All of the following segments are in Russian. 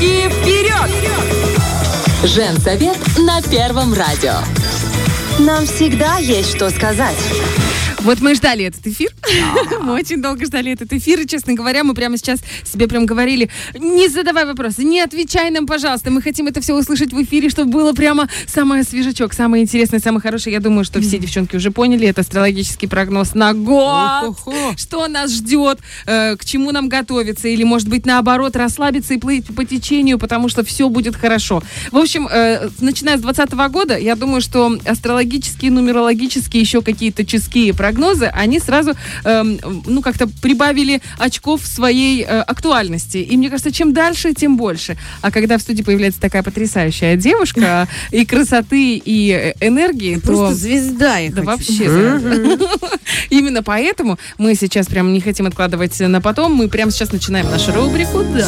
Руки вперед! Женсовет на Первом радио. Нам всегда есть что сказать. Вот мы ждали этот эфир. мы очень долго ждали этот эфир. И, честно говоря, мы прямо сейчас себе прям говорили, не задавай вопросы, не отвечай нам, пожалуйста. Мы хотим это все услышать в эфире, чтобы было прямо самое свежачок, самое интересное, самое хорошее. Я думаю, что все девчонки уже поняли. Это астрологический прогноз на год. Что нас ждет, э, к чему нам готовиться. Или, может быть, наоборот, расслабиться и плыть по течению, потому что все будет хорошо. В общем, э, начиная с 2020 года, я думаю, что астрологические, нумерологические, еще какие-то ческие прогнозы прогнозы, они сразу, эм, ну, как-то прибавили очков своей э, актуальности. И мне кажется, чем дальше, тем больше. А когда в студии появляется такая потрясающая девушка и красоты, и э, энергии, то... Просто звезда их. Да вообще. Именно поэтому мы сейчас прям не хотим откладывать на потом. Мы прямо сейчас начинаем нашу рубрику. Да.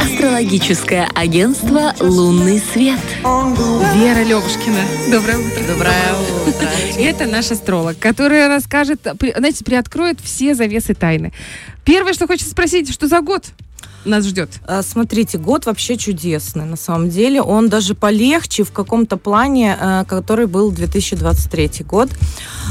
Астрологическое агентство «Лунный свет». Вера Левушкина. Доброе утро. Доброе утро. Это наш астролог, который расскажет, знаете, приоткроет все завесы тайны. Первое, что хочется спросить, что за год? Нас ждет? А, смотрите, год вообще чудесный, на самом деле. Он даже полегче в каком-то плане, э, который был 2023 год.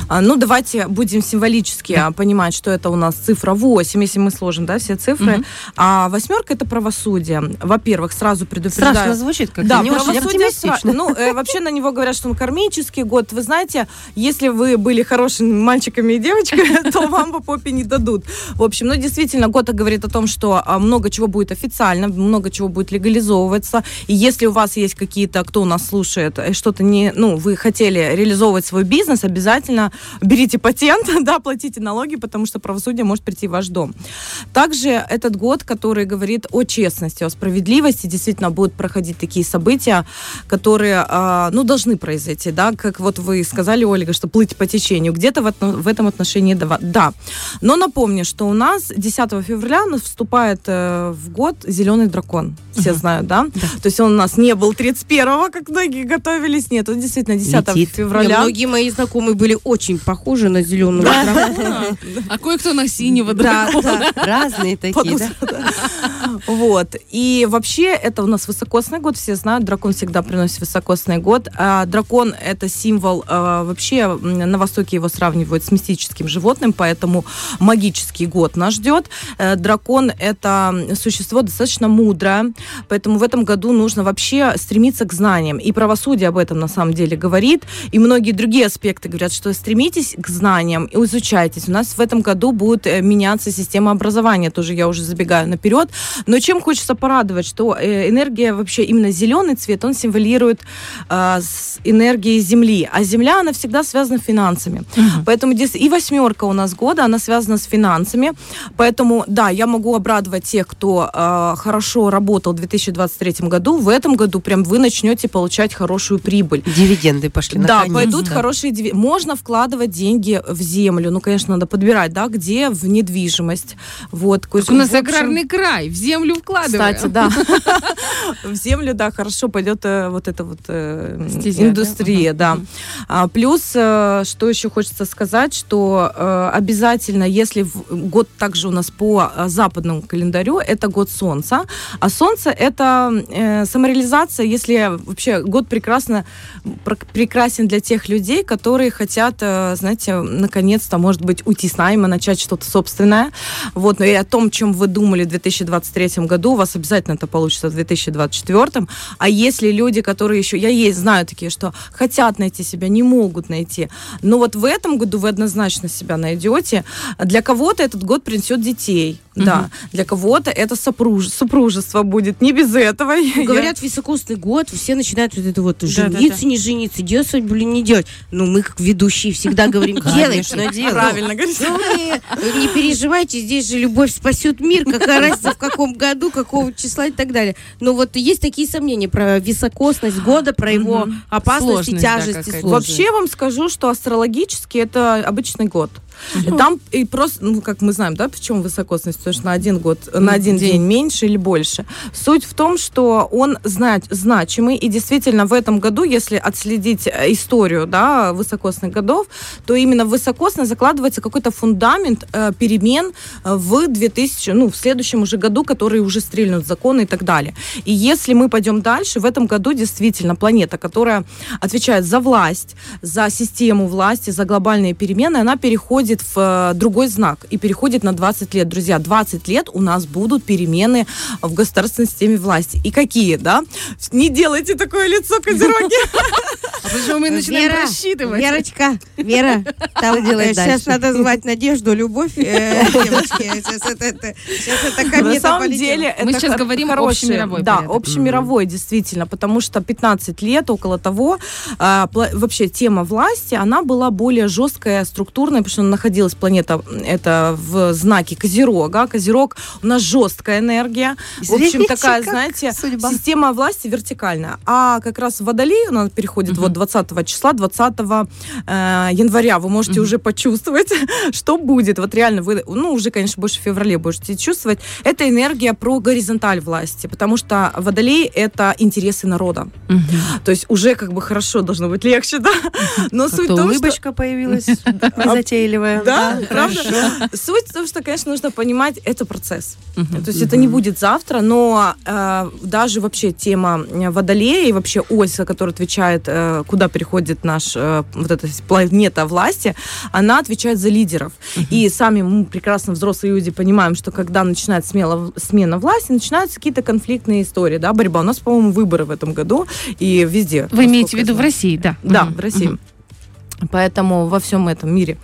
А, ну, давайте будем символически да. понимать, что это у нас цифра 8, если мы сложим, да, все цифры. Угу. А восьмерка это правосудие. Во-первых, сразу предупреждаю. Страшно звучит как Да, не правосудие страшно. Ну, э, вообще на него говорят, что он кармический год. Вы знаете, если вы были хорошими мальчиками и девочками, то вам по попе не дадут. В общем, ну, действительно, год говорит о том, что а, много чего будет официально, много чего будет легализовываться. И если у вас есть какие-то, кто у нас слушает, э, что-то не, ну, вы хотели реализовывать свой бизнес, обязательно берите патент, да, платите налоги, потому что правосудие может прийти в ваш дом. Также этот год, который говорит о честности, о справедливости, действительно будут проходить такие события, которые, э, ну, должны произойти, да, как вот вы сказали, Ольга, что плыть по течению. Где-то в, в этом отношении да. Но напомню, что у нас 10 февраля вступает э, в год зеленый дракон. Все угу. знают, да? да? То есть он у нас не был 31-го, как многие готовились. Нет, он действительно 10 Летит. февраля. Многие мои знакомые были очень похожи на зеленого дракона. А кое-кто на синего дракона. Разные такие, Вот. И вообще это у нас высокосный год. Все знают, дракон всегда приносит высокосный год. А дракон — это символ... А, вообще на Востоке его сравнивают с мистическим животным, поэтому магический год нас ждет. Э, дракон — это существо достаточно мудрое, поэтому в этом году нужно вообще стремиться к знаниям. И правосудие об этом на самом деле говорит, и многие другие аспекты говорят, что стремитесь к знаниям и изучайтесь. У нас в этом году будет э, меняться система образования, тоже я уже забегаю наперед. Но чем хочется порадовать, что э, энергия вообще именно зеленый цвет, он символирует э, с энергией Земли, а Земля, она всегда связана с финансами. Uh-huh. Поэтому здесь и восьмерка у нас года, она связана с финансами. Поэтому, да, я могу обрадовать тех, кто э, хорошо работал в 2023 году, в этом году прям вы начнете получать хорошую прибыль. Дивиденды пошли. Да, пойдут да. хорошие дивиденды. Можно вкладывать деньги в землю. Ну, конечно, надо подбирать, да, где в недвижимость. Вот. у нас общем... аграрный край, в землю вкладываем. Кстати, да. В землю, да, хорошо пойдет э, вот эта вот э, индустрия, да. А, плюс, э, что еще хочется сказать, что обязательно, если год также у нас по западному календарю, это год Солнца, а Солнце это э, самореализация, если вообще год прекрасно, прекрасен для тех людей, которые хотят, э, знаете, наконец-то, может быть, уйти с найма, начать что-то собственное. Вот, но и о том, чем вы думали в 2023 году, у вас обязательно это получится в 2024. А если люди, которые еще, я есть, знаю такие, что хотят найти себя, не могут найти, но вот в этом году вы однозначно себя найдете. Для кого-то этот год принесет детей, угу. да, для кого-то это это сопруж... супружество будет. Не без этого. Говорят, Я... високосный год, все начинают вот это вот жениться, да, да. не жениться, делать свадьбу или не делать. Ну, мы как ведущие всегда говорим, делай, что делай. Правильно говорите. Ну, не переживайте, здесь же любовь спасет мир, какая разница в каком году, какого числа и так далее. Но вот есть такие сомнения про високосность года, про его опасность и тяжесть. Вообще вам скажу, что астрологически это обычный год. И там и просто, ну, как мы знаем, да, в чем высокосность, потому что на один год, на один день. День. меньше или больше. Суть в том, что он знать, значимый, и действительно в этом году, если отследить э, историю, да, высокосных годов, то именно в высокосность закладывается какой-то фундамент э, перемен э, в 2000, ну, в следующем уже году, которые уже стрельнут законы и так далее. И если мы пойдем дальше, в этом году действительно планета, которая отвечает за власть, за систему власти, за глобальные перемены, она переходит в э, другой знак и переходит на 20 лет. Друзья, 20 лет у нас будут перемены в государственной системе власти. И какие, да? Не делайте такое лицо, козероги. А почему мы начинаем Вера, рассчитывать? Верочка, Вера, там делать э, сейчас дальше? надо звать Надежду, Любовь, э, девочки. Сейчас это, это- сейчас это На комета самом полетела. деле, Мы сейчас хор- говорим хорошие- общемировой Да, порядок. общемировой, действительно, потому что 15 лет, около того, а, вообще тема власти, она была более жесткая, структурная, потому что находилась планета это в знаке Козерога. Козерог у нас жесткая энергия. В общем, такая, знаете, судьба. система власти вертикальная. А как раз в Водолей она переходит вот 20 числа, 20 э, января. Вы можете уже почувствовать, что будет. Вот реально, вы, ну, уже, конечно, больше в феврале будете чувствовать. Это энергия про горизонталь власти, потому что Водолей — это интересы народа. То есть уже как бы хорошо должно быть легче, да? Но суть в том, что... улыбочка появилась незатейливая. Да, правда? Суть в том, что, конечно, нужно понимать, это процесс. То есть это не будет завтра, но э, даже вообще тема э, Водолея и вообще ось, которая отвечает, э, куда переходит наш э, вот эта планета власти, она отвечает за лидеров. И сами мы прекрасно взрослые люди понимаем, что когда начинает смело, смена власти, начинаются какие-то конфликтные истории, да, борьба. У нас, по-моему, выборы в этом году и везде. Вы имеете в виду в. России, да? Да, Мгм. в России. Поэтому во всем этом мире.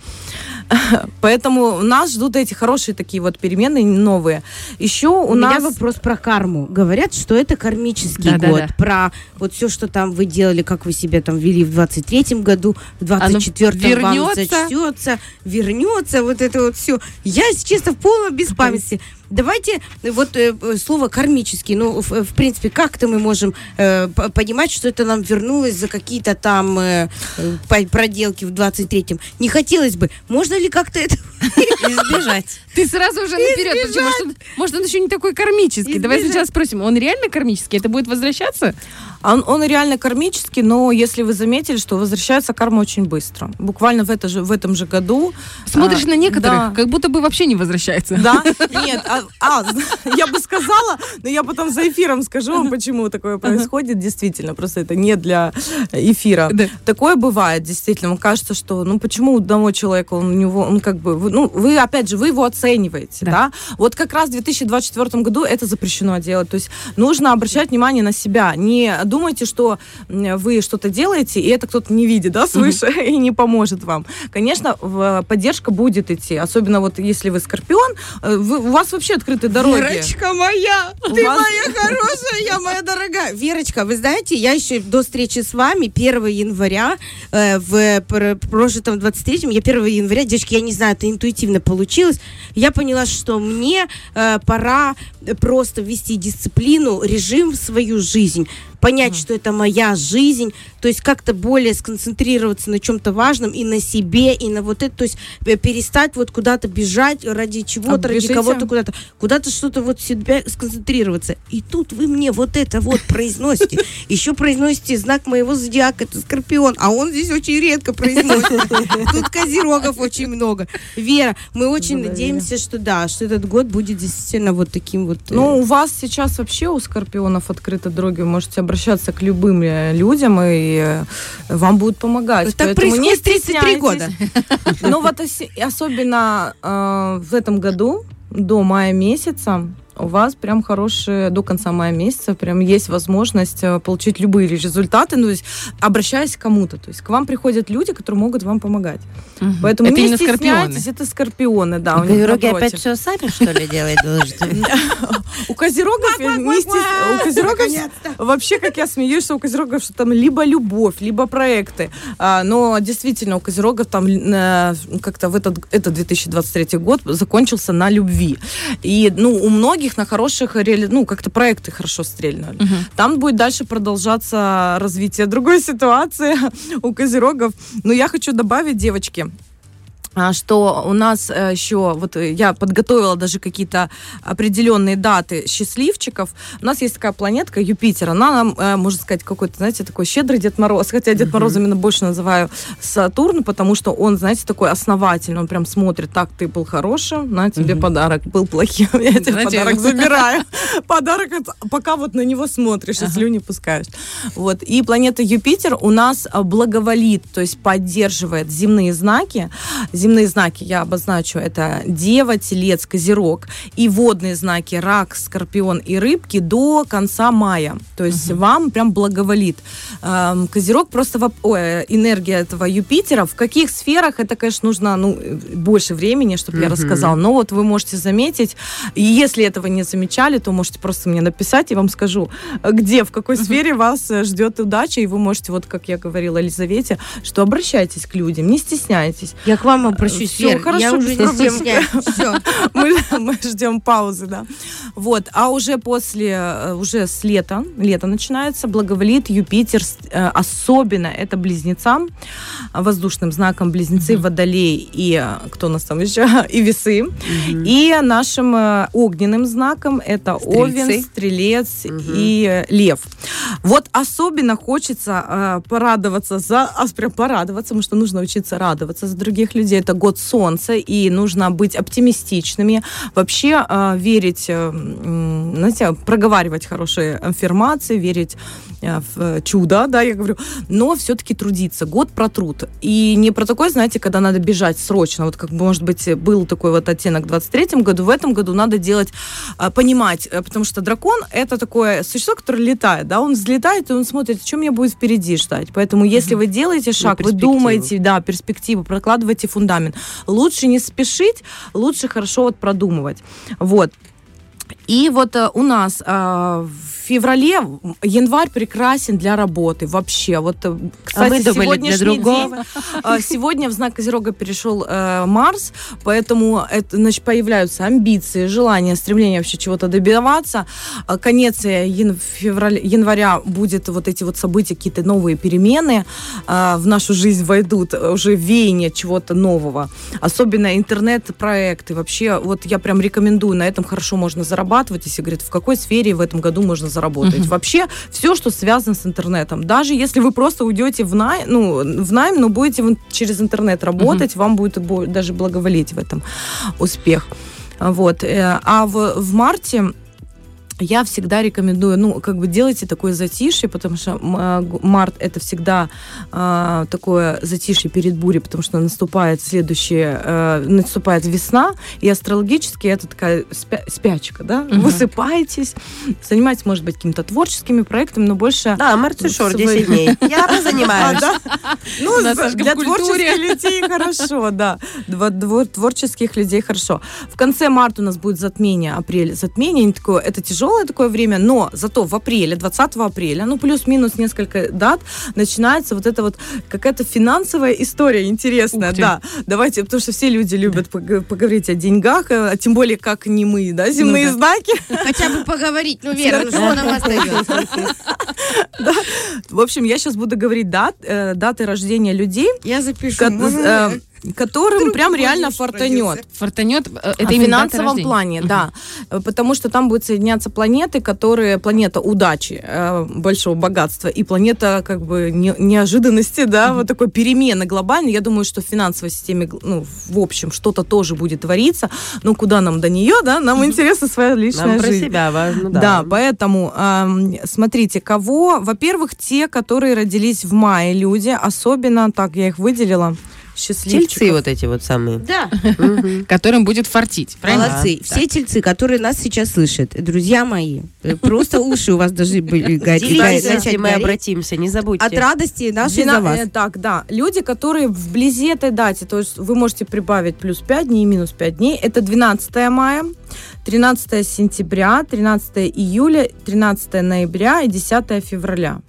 Поэтому нас ждут эти хорошие такие вот перемены новые. Еще у, У меня нас... вопрос про карму. Говорят, что это кармический Да-да-да. год. Про вот все, что там вы делали, как вы себя там вели в 23-м году, в Оно 24-м вам вернется? зачтется, вернется, вот это вот все. Я, честно, в полном беспамятстве. Давайте э, вот э, э, слово кармический, ну, в, в принципе, как-то мы можем э, понимать, что это нам вернулось за какие-то там э, проделки в 23-м. Не хотелось бы. Можно ли как-то это Избежать. Ты сразу уже наперед. Может, он- может, он еще не такой кармический. Давай сначала спросим, он реально кармический? Это будет возвращаться? Он, он реально кармический, но если вы заметили, что возвращается карма очень быстро. Буквально в, это же, в этом же году. Смотришь а, на некоторых, да. как будто бы вообще не возвращается. Да? Нет, а, а, я бы сказала, но я потом за эфиром скажу вам, почему такое происходит. Действительно, просто это не для эфира. Да. Такое бывает, действительно. Вам кажется, что, ну, почему у одного человека, он, у него, он как бы, ну, вы, опять же, вы его оцениваете, Да. да? Вот как раз в 2024 году это запрещено делать. То есть нужно обращать внимание на себя. Не думайте, что вы что-то делаете, и это кто-то не видит, да, свыше, и не поможет вам. Конечно, в- поддержка будет идти. Особенно вот если вы скорпион, э, вы- у вас вообще открыты дороги. Верочка моя, У ты вас- моя хорошая, я моя дорогая. Верочка, вы знаете, я еще до встречи с вами 1 января э, в пр- прожитом 23-м, я 1 января, девочки, я не знаю, это интуитивно получилось, я поняла, что мне э, пора просто ввести дисциплину, режим в свою жизнь, понять, что это моя жизнь, то есть как-то более сконцентрироваться на чем-то важном и на себе, и на вот это, то есть э, перестать вот куда-то бежать ради чего-то, ради кого-то куда-то, куда-то что-то вот себя сконцентрироваться. И тут вы мне вот это вот произносите. Еще произносите знак моего зодиака, это Скорпион, а он здесь очень редко произносит. Тут козерогов очень много. Вера, мы очень надеемся, что да, что этот год будет действительно вот таким вот... э, Ну, у вас сейчас вообще у скорпионов открыты дороги. Можете обращаться к любым э, людям, и э, вам будут помогать. так Поэтому не происходит 33 года. Ну, вот особенно э, в этом году, до мая месяца, у вас прям хорошие, до конца мая месяца, прям есть возможность э, получить любые результаты, ну, то есть обращаясь к кому-то. То есть к вам приходят люди, которые могут вам помогать. Поэтому Это не стесняйтесь, это скорпионы, да. у Козероги опять все сами, что ли, делать должны? У козерогов, у козерогов вообще, как я смеюсь, что у козерогов что там либо любовь, либо проекты. А, но действительно у козерогов там э, как-то в этот, этот 2023 год закончился на любви. И ну, у многих на хороших, ну, как-то проекты хорошо стрельнули. Там будет дальше продолжаться развитие другой ситуации у козерогов. Но я хочу добавить, девочки, что у нас э, еще, вот э, я подготовила даже какие-то определенные даты счастливчиков. У нас есть такая планетка Юпитер, она нам, э, можно сказать, какой-то, знаете, такой щедрый Дед Мороз, хотя Дед Мороз именно больше называю Сатурн, потому что он, знаете, такой основательный, он прям смотрит, так, ты был хорошим, на тебе подарок, был плохим, я тебе подарок забираю. Подарок, пока вот на него смотришь и слюни пускаешь. Вот. И планета Юпитер у нас а, благоволит, то есть поддерживает земные знаки. Земные знаки я обозначу, это Дева, Телец, Козерог. И водные знаки Рак, Скорпион и Рыбки до конца мая. То есть вам прям благоволит. Эм, Козерог просто воп- ой, энергия этого Юпитера. В каких сферах это, конечно, нужно ну, больше времени, чтобы я рассказала. Но вот вы можете заметить, и если этого не замечали, то можете просто мне написать, я вам скажу, где, в какой сфере вас э, ждет удача, и вы можете, вот как я говорила Елизавете, что обращайтесь к людям, не стесняйтесь. Я к вам обращусь, Всё, Вер. хорошо, Я уже не стесняюсь. Все. мы, мы ждем паузы, да. Вот, а уже после, э, уже с лета, лето начинается, благоволит Юпитер, э, особенно это близнецам, воздушным знаком близнецы, водолей и э, кто у нас там еще, и весы. И нашим э, огненным знаком это Овен. Стрелец и э, Лев. Вот особенно хочется э, порадоваться за, а, прям порадоваться, потому что нужно учиться радоваться за других людей. Это год солнца, и нужно быть оптимистичными, вообще э, верить, э, знаете, проговаривать хорошие аффирмации, верить э, в чудо, да, я говорю, но все-таки трудиться. Год про труд. И не про такой, знаете, когда надо бежать срочно, вот как может быть, был такой вот оттенок в 23 году, в этом году надо делать, э, понимать, э, потому что дракон — это такое существо, которое летает, да, он взлетает, и он смотрит, что меня будет впереди ждать. Поэтому если вы делаете шаг, вы думаете, да, перспективу, прокладываете фундамент. Лучше не спешить, лучше хорошо вот продумывать. Вот. И вот э, у нас э, в феврале, январь прекрасен для работы вообще. Вот, э, кстати, мы думали, для другого. день, э, сегодня в знак Козерога перешел э, Марс, поэтому это, значит, появляются амбиции, желания, стремление вообще чего-то добиваться. Э, Конец ян- февраля, января будет вот эти вот события, какие-то новые перемены э, в нашу жизнь войдут, уже веяние чего-то нового. Особенно интернет-проекты. Вообще, вот я прям рекомендую, на этом хорошо можно зарабатывать, если говорят, в какой сфере в этом году можно заработать. Вообще, все, что связано с интернетом. Даже если вы просто уйдете в найм, ну, в найм, но будете через интернет работать, вам будет даже благоволить в этом успех. Вот. э, А в, в марте я всегда рекомендую, ну, как бы делайте такое затишье, потому что а, март это всегда а, такое затишье перед бурей, потому что наступает следующее, э, наступает весна, и астрологически это такая спя- спячка, да? Высыпайтесь, занимайтесь, может быть, какими-то творческими проектами, но больше... Да, Марцишор, Свои. 10 дней. Я позанимаюсь. Ну, для творческих людей хорошо, да. Творческих людей хорошо. В конце марта у нас будет затмение, апрель. Затмение, такое, это тяжелое такое время, но зато в апреле, 20 апреля, ну, плюс-минус несколько дат, начинается вот эта вот какая-то финансовая история интересная, да. Давайте, потому что все люди любят пог- поговорить о деньгах, э, а тем более, как не мы, да, земные да. знаки. Хотя бы поговорить, ну, Вера, ну что нам остается? В общем, я сейчас буду говорить дат, э, даты рождения людей, Я запишу. Можно? э, которым Вдруг прям реально фортанет. Фортанет, э, это в именно дата финансовом плане, да. Э, Потому что там будут соединяться планеты, которые планета удачи, э, большого богатства, и планета как бы не- неожиданности, да, вот такой перемены глобальной. Я думаю, что в финансовой системе, ну, в общем, что-то тоже будет твориться. Но куда нам до нее, да? Нам интересна своя личная Нам про жизнь. себя важно, Да, да. поэтому ам, смотрите, кого, во-первых, те, которые родились в мае люди, особенно, так я их выделила, счастливчиков. Тельцы вот эти вот самые. Да, Которым будет фартить, правильно? молодцы. Все тельцы, которые нас сейчас слышат, друзья мои, просто уши у вас должны были гореть. Если мы обратимся, не забудьте. От радости нашей за вас. э, так, да. Люди, которые вблизи этой даты, то есть вы можете прибавить плюс 5 дней, минус 5 дней. Это 12 мая, 13 сентября, 13 июля, 13 ноября и 10 февраля.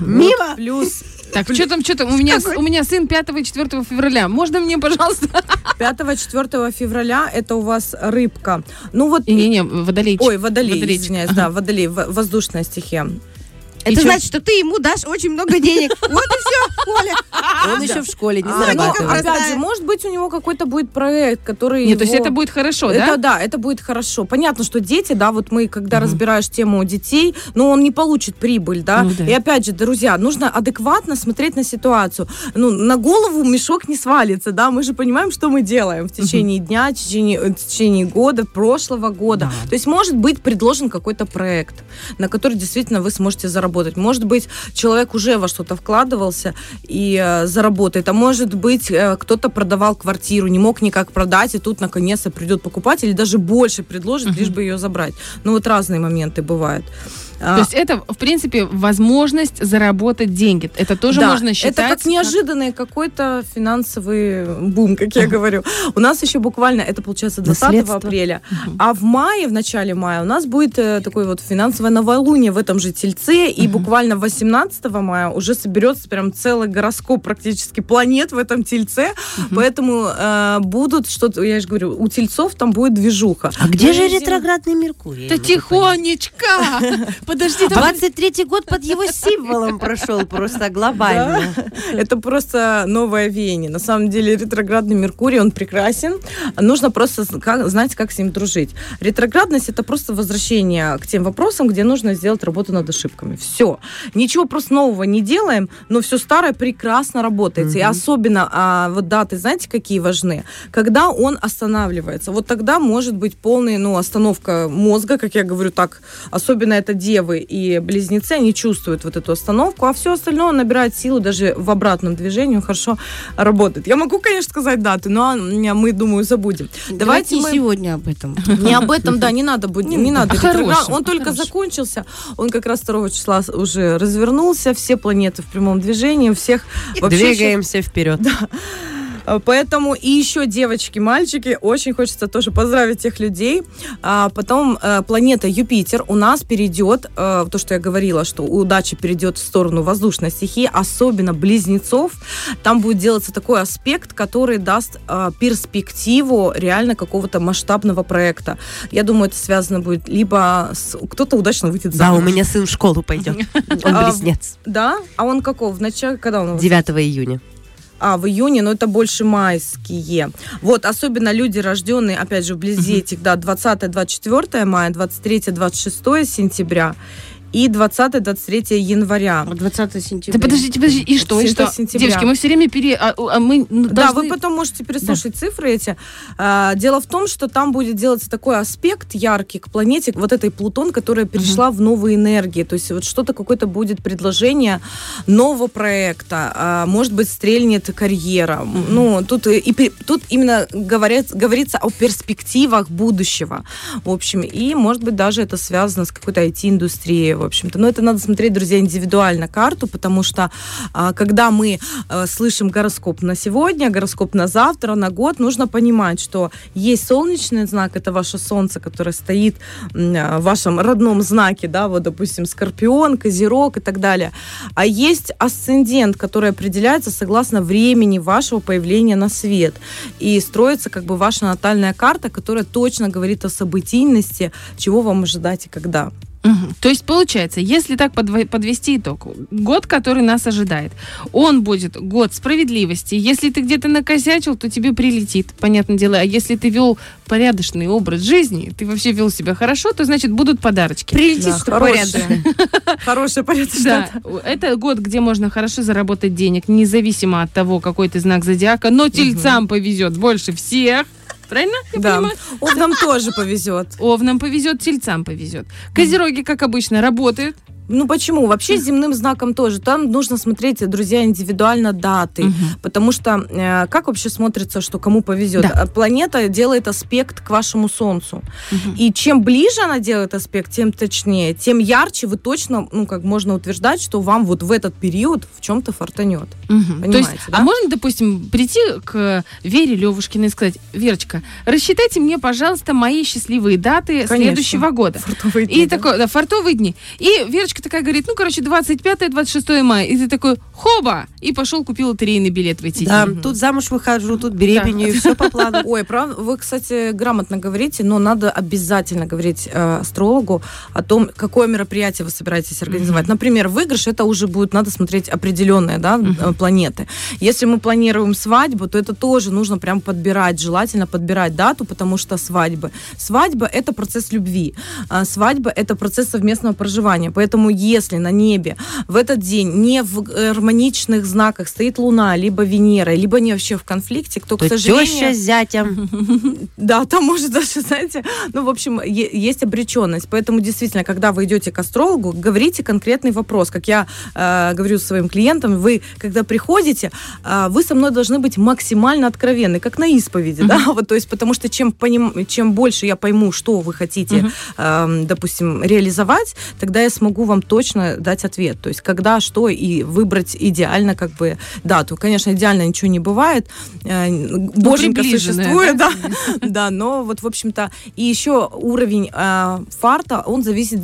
Мимо! Вот плюс Так, что там, что там? У меня, у меня сын 5 и 4 февраля. Можно мне, пожалуйста? 5-4 февраля это у вас рыбка. Ну вот Не-не-не, водолейчик. Ой, водолей, Водолейчик. извиняюсь, да, водолей, воздушная стихия. Это чё? значит, что ты ему дашь очень много денег. Вот и все, Оля. Он еще в школе не А, зарабатывает. опять же, может быть, у него какой-то будет проект, который Нет, то есть это будет хорошо, это да? да, это будет хорошо. Понятно, что дети, да, вот мы, когда разбираешь тему детей, но он не получит прибыль, да. Ну да. И опять же, друзья, нужно адекватно смотреть на ситуацию. Ну, на голову мешок не свалится, да. Мы же понимаем, что мы делаем в течение дня, в течение, в течение года, прошлого года. То есть может быть предложен какой-то проект, на который действительно вы сможете заработать. Может быть, человек уже во что-то вкладывался и э, заработает. А может быть, э, кто-то продавал квартиру, не мог никак продать, и тут наконец-то придет покупатель, и даже больше предложит, лишь бы ее забрать. Ну вот разные моменты бывают. А, То есть это, в принципе, возможность заработать деньги. Это тоже да, можно считать... Это как неожиданный какой-то финансовый бум, как я говорю. У нас еще буквально, это получается 20 Наследство. апреля, а в мае, в начале мая у нас будет э, такое вот финансовое новолуние в этом же Тельце, и буквально 18 мая уже соберется прям целый гороскоп практически планет в этом Тельце, поэтому э, будут что-то, я же говорю, у Тельцов там будет движуха. А где же Ну, и ретроградный Меркурий? Да тихонечко! Подожди, там 23-й год под его символом прошел просто глобально. Это просто новое веяние. На самом деле ретроградный Меркурий, он прекрасен. Нужно просто знать, как с ним дружить. Ретроградность это просто возвращение к тем вопросам, где нужно сделать работу над ошибками. Все. Ничего просто нового не делаем, но все старое прекрасно работает. И особенно а, вот даты, знаете, какие важны? Когда он останавливается. Вот тогда может быть полная ну, остановка мозга, как я говорю так. Особенно это девы и близнецы, они чувствуют вот эту остановку, а все остальное набирает силу даже в обратном движении, хорошо работает. Я могу, конечно, сказать даты, но мы, думаю, забудем. Давайте Давайте мы... сегодня об этом. Не об этом, да, не надо будет, не, надо. о ретроград. хорошем, Он только закончился, он как раз 2 числа уже развернулся, все планеты в прямом движении, у всех вообще Двигаемся вперед. а, Поэтому и еще девочки, мальчики, очень хочется тоже поздравить тех людей. А потом э, планета Юпитер у нас перейдет, э, то, что я говорила, что удача перейдет в сторону воздушной стихии, особенно близнецов. Там будет делаться такой аспект, который даст э, перспективу реально какого-то масштабного проекта. Я думаю, это связано будет либо с... Кто-то удачно выйдет Да, у замуж. меня сын в школу пойдет. Он А, близнец. Да? А он какого? В начале, когда он? у вас? 9 июня. А, в июне, но это больше майские. Вот, особенно люди, рожденные, опять же, вблизи этих, да, 20-24 мая, 23-26 сентября и 20-23 января. 20 сентября. Да подождите, подождите, и что, и 7 что? сентября. Девочки, мы все время пере... а, а мы ну, Да, должны- вы потом можете переслушать цифры эти. А, Дело в том, что там будет делаться такой аспект яркий к планете, вот этой Плутон, которая перешла в новые энергии. То есть вот что-то какое-то будет предложение нового проекта. А, Может быть, стрельнет карьера. Ну, тут, и, тут именно говорят, говорится о перспективах будущего. В общем, и, может быть, даже это связано с какой-то IT-индустрией, в общем-то. Но это надо смотреть, друзья, индивидуально карту, потому что а, когда мы э, слышим гороскоп на сегодня, гороскоп на завтра, на год, нужно понимать, что есть солнечный знак, это ваше солнце, которое стоит а, в вашем родном знаке, да, вот, допустим, скорпион, козерог и так далее. А есть асцендент, который определяется согласно времени вашего появления на свет. И строится как бы ваша натальная карта, которая точно говорит о событийности, чего вам ожидать и когда. То есть, получается, если так подвести итог, год, который нас ожидает, он будет год справедливости. Если ты где-то накосячил, то тебе прилетит, понятное дело. А если ты вел порядочный образ жизни, ты вообще вел себя хорошо, то, значит, будут подарочки. Прилетит, Да, что. Хорошая порядочная. Да, это год, где можно хорошо заработать денег, независимо от того, какой ты знак зодиака, но тельцам повезет больше всех. Правильно? Я Да. понимаю? Овнам тоже повезет. Овнам повезет, тельцам повезет. Козероги, как обычно, работают. Ну почему? Вообще земным знаком тоже. Там нужно смотреть, друзья, индивидуально даты. Мгм. Потому что э, как вообще смотрится, что кому повезет? Да. А Планета делает аспект к вашему Солнцу. Мгм. И чем ближе она делает аспект, тем точнее, тем ярче вы точно, ну, как можно утверждать, что вам вот в этот период в чем-то фортанет. Мгм. То есть, а да? можно, допустим, прийти к Вере Левушкиной и сказать, Верочка, рассчитайте мне, пожалуйста, мои счастливые даты Конечно. следующего года. Фартовые И дни, да? такой, да, фартовые дни. И Верочка девочка такая говорит, ну, короче, 25-26 мая. И ты такой, хоба! И пошел, купил лотерейный билет в эти Да, дни. тут замуж выхожу, тут беременею, все по плану. Ой, правда, вы, кстати, грамотно говорите, но надо обязательно говорить э, астрологу о том, какое мероприятие вы собираетесь организовать. Например, выигрыш это уже будет, надо смотреть определенные да, э, планеты. Если мы планируем свадьбу, то это тоже нужно прям подбирать, желательно подбирать дату, потому что свадьбы. Свадьба это процесс любви, а свадьба это процесс совместного проживания. Поэтому если на небе в этот день не в гармоничных знаках стоит Луна, либо Венера, либо не вообще в конфликте, кто, к То сожалению... теща с зятем. Да, там может даже, знаете, ну, в общем, есть обреченность. Поэтому действительно, когда вы идете к астрологу, говорите конкретный вопрос. Как я э, говорю своим клиентам, вы, когда приходите, э, вы со мной должны быть максимально откровенны, как на исповеди, да, вот, то есть, потому что чем, поним, чем больше я пойму, что вы хотите, э, допустим, реализовать, тогда я смогу вам точно дать ответ. То есть, когда, что, и выбрать идеально, как бы, дату. Конечно, идеально ничего не бывает. Э, Боженька приближенное, существует, да, да, но вот, в общем-то, и еще уровень э, фарта, он зависит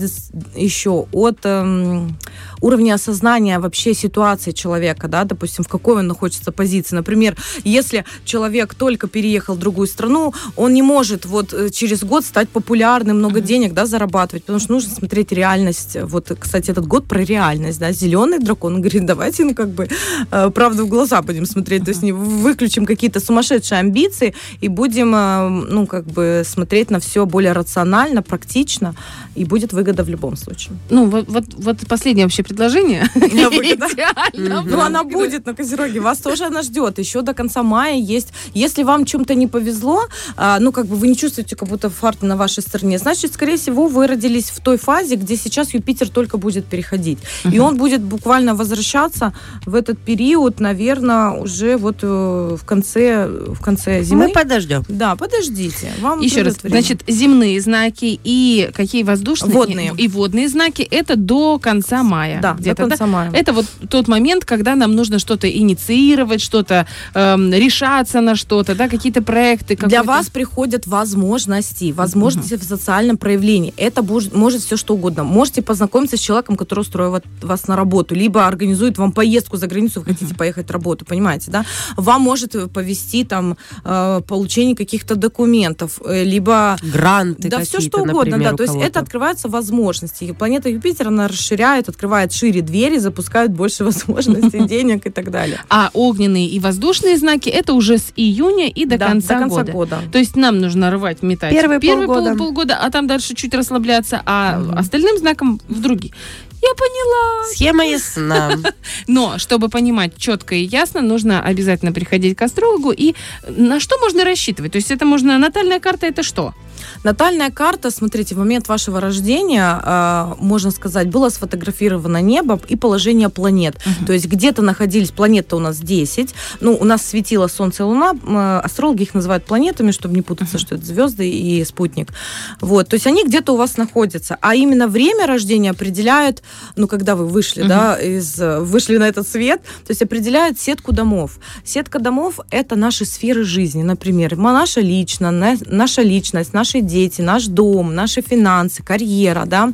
еще от эм, уровня осознания вообще ситуации человека, да, допустим, в какой он находится позиции. Например, если человек только переехал в другую страну, он не может вот э, через год стать популярным, много денег, да, зарабатывать, потому что нужно смотреть реальность. Вот, кстати, этот год про реальность, да, зеленый дракон, он говорит, давайте, ну, как бы, э, правду в глаза будем смотреть, то есть не выключим какие-то сумасшедшие амбиции и будем, э, ну, как бы, смотреть на все более рационально, практично, и будет выгода в любом случае. Ну, вот, вот, вот последнее вообще предложение. Ну, она будет на Козероге. Вас тоже она ждет. Еще до конца мая есть. Если вам чем-то не повезло, а, ну, как бы вы не чувствуете, как будто фарт на вашей стороне, значит, скорее всего, вы родились в той фазе, где сейчас Юпитер только будет переходить. И он будет буквально возвращаться в этот период, наверное, уже вот э, в конце, в конце зимы. Мы подождем. Да, подождите. Вам Еще раз, время. значит, земные знаки и какие воздушные? Водные. И водные знаки, это до конца мая. да, до конца мая. Это вот тот момент, когда нам нужно что-то инициировать, что-то эм, решаться на что-то, да, какие-то проекты. Для вас приходят возможности, возможности в социальном проявлении. Это бож- может все что угодно. Можете познакомиться с человеком, который устроит вас на работу, либо организует вам поездку за границу, вы хотите поехать работу, понимаете, да? Вам может э, повести там э, получение каких-то документов, э, либо Гранты да, все что угодно, например, да. То есть это открываются возможности. И планета Юпитер, она расширяет, открывает шире двери, запускает больше возможностей, денег и так далее. А огненные и воздушные знаки, это уже с июня и до Да, конца, до конца года. года. То есть нам нужно рвать, метать Первые первый полгода. пол- полгода, а там дальше чуть расслабляться, а остальным знаком в Я поняла. Схема ясна. Но, чтобы понимать четко и ясно, нужно обязательно приходить к астрологу. И на что можно рассчитывать? То есть это можно... Натальная карта это что? Натальная карта, смотрите, в момент вашего рождения, э, можно сказать, было сфотографировано небо и положение планет. То есть где-то находились, планета у нас 10, ну, у нас светило Солнце и Луна, э, астрологи их называют планетами, чтобы не путаться, что это звезды и спутник. Вот, то есть они где-то у вас находятся, а именно время рождения определяет, ну, когда вы вышли, да, из, вышли на этот свет, то есть определяет сетку домов. Сетка домов – это наши сферы жизни, например, наша личная, на- наша личность, наши дети, наш дом, наши финансы, карьера, да,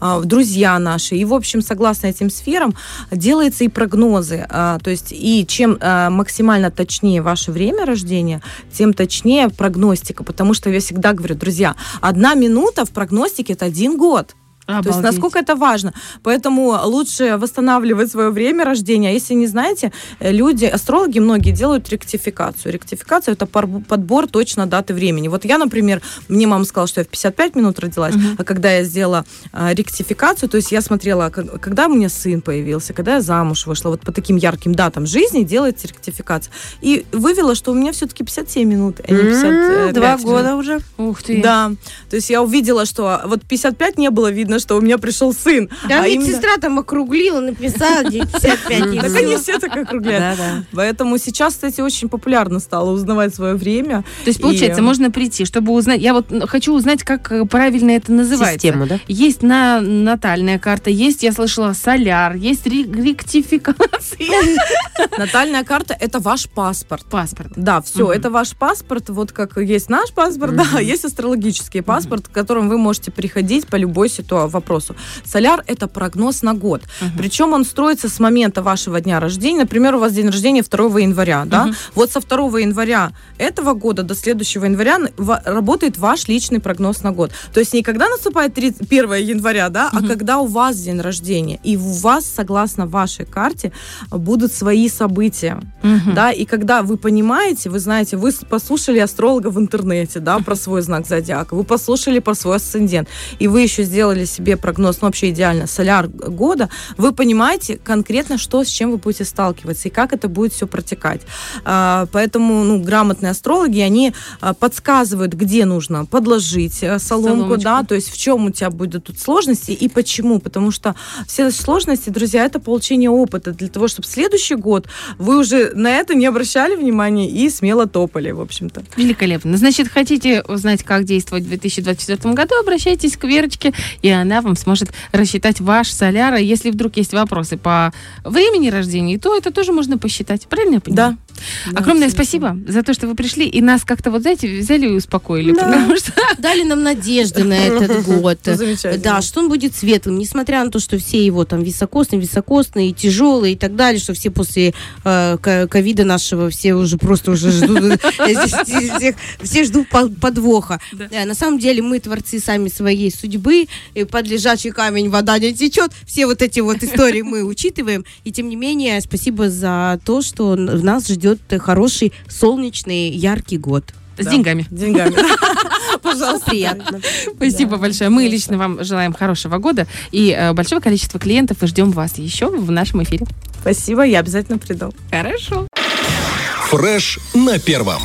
а, друзья наши. И, в общем, согласно этим сферам, делаются и прогнозы. А, То есть, и чем а, максимально точнее ваше время рождения, тем точнее прогностика. Потому что я всегда говорю, друзья, одна минута в прогностике – это один год. То есть насколько это важно. Поэтому лучше восстанавливать свое время рождения. А если не знаете, э, люди, астрологи многие делают ректификацию. Ректификация это подбор точно даты времени. Вот я, например, мне мама сказала, что я в 55 минут родилась, а когда я сделала а, ректификацию, то есть я смотрела, когда у меня сын появился, когда я замуж вышла, вот по таким ярким датам жизни делается ректификация. И вывела, что у меня все-таки 57 минут, а не 55 М, Два года уже. Ух ты. Да, то есть я увидела, что вот 55 не было видно, что у меня пришел сын. Да, а именно- медсестра там округлила, написала 55 и Так они все так округляют. Поэтому сейчас, кстати, очень популярно стало узнавать свое время. То есть, получается, можно прийти, чтобы узнать... Я вот хочу узнать, как э, правильно это называется. Систему, да? Есть на натальная карта, есть, я слышала, соляр, есть ре- ректификация. Натальная карта – это ваш паспорт. Паспорт. Да, все, это ваш паспорт, вот как есть наш паспорт, да, есть астрологический паспорт, к которому вы можете приходить по любой ситуации, вопросу. Соляр – это прогноз на год. Причем он строится с момента вашего дня рождения. Например, у вас день рождения 2 января, да? Вот со 2 января этого года до следующего января работает ваш личный прогноз на год. То есть не когда наступает 30 1 января, да, а когда у вас день рождения. И у вас, согласно вашей карте, будут свои события. Да, и когда вы понимаете, вы знаете, вы послушали астролога в интернете, да, про свой знак зодиака, вы послушали про свой асцендент, и вы еще сделали себе прогноз, ну, вообще идеально, соляр года, вы понимаете конкретно, что с чем вы будете сталкиваться и как это будет все протекать. А, Поэтому, ну, грамотные астрологи, они а, подсказывают, где нужно подложить э, соломку, Соломочку. да, то есть в чем у тебя будут тут сложности и почему. Потому что все сложности, друзья, это получение опыта для того, чтобы следующий год вы уже на это не обращали внимания и смело топали, в общем-то. Великолепно. Значит, хотите узнать, как действовать в 2024 году, обращайтесь к Верочке, и она вам сможет рассчитать ваш соляр. А Если вдруг есть вопросы по времени рождения, то это тоже можно посчитать. Правильно я понимаю? Да. Огромное спасибо за то, что вы пришли и нас как-то, вот знаете, взяли и успокоили. Да. Потому что Дали нам надежды на этот год. Ну. Да, что он будет светлым, несмотря на то, что все его там високосные, високосные, тяжелые и так далее, что все после э, ко- ковида нашего все уже просто уже ждут, все ждут по- подвоха. Э, На самом деле мы творцы сами своей судьбы, и под лежачий камень вода не течет, все вот эти вот истории мы учитываем, и тем не менее спасибо за то, что нас ждет хороший, солнечный, яркий год. с Да. деньгами. Деньгами. Пожалуйста. Приятно. Спасибо большое. Мы лично вам желаем хорошего года и э, большого количества клиентов и ждем вас еще в нашем эфире. Спасибо, я обязательно приду. Хорошо. Фреш на первом.